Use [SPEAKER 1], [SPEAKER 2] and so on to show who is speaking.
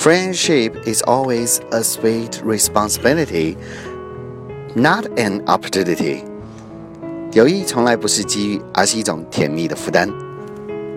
[SPEAKER 1] Friendship is always a sweet responsibility, not an opportunity.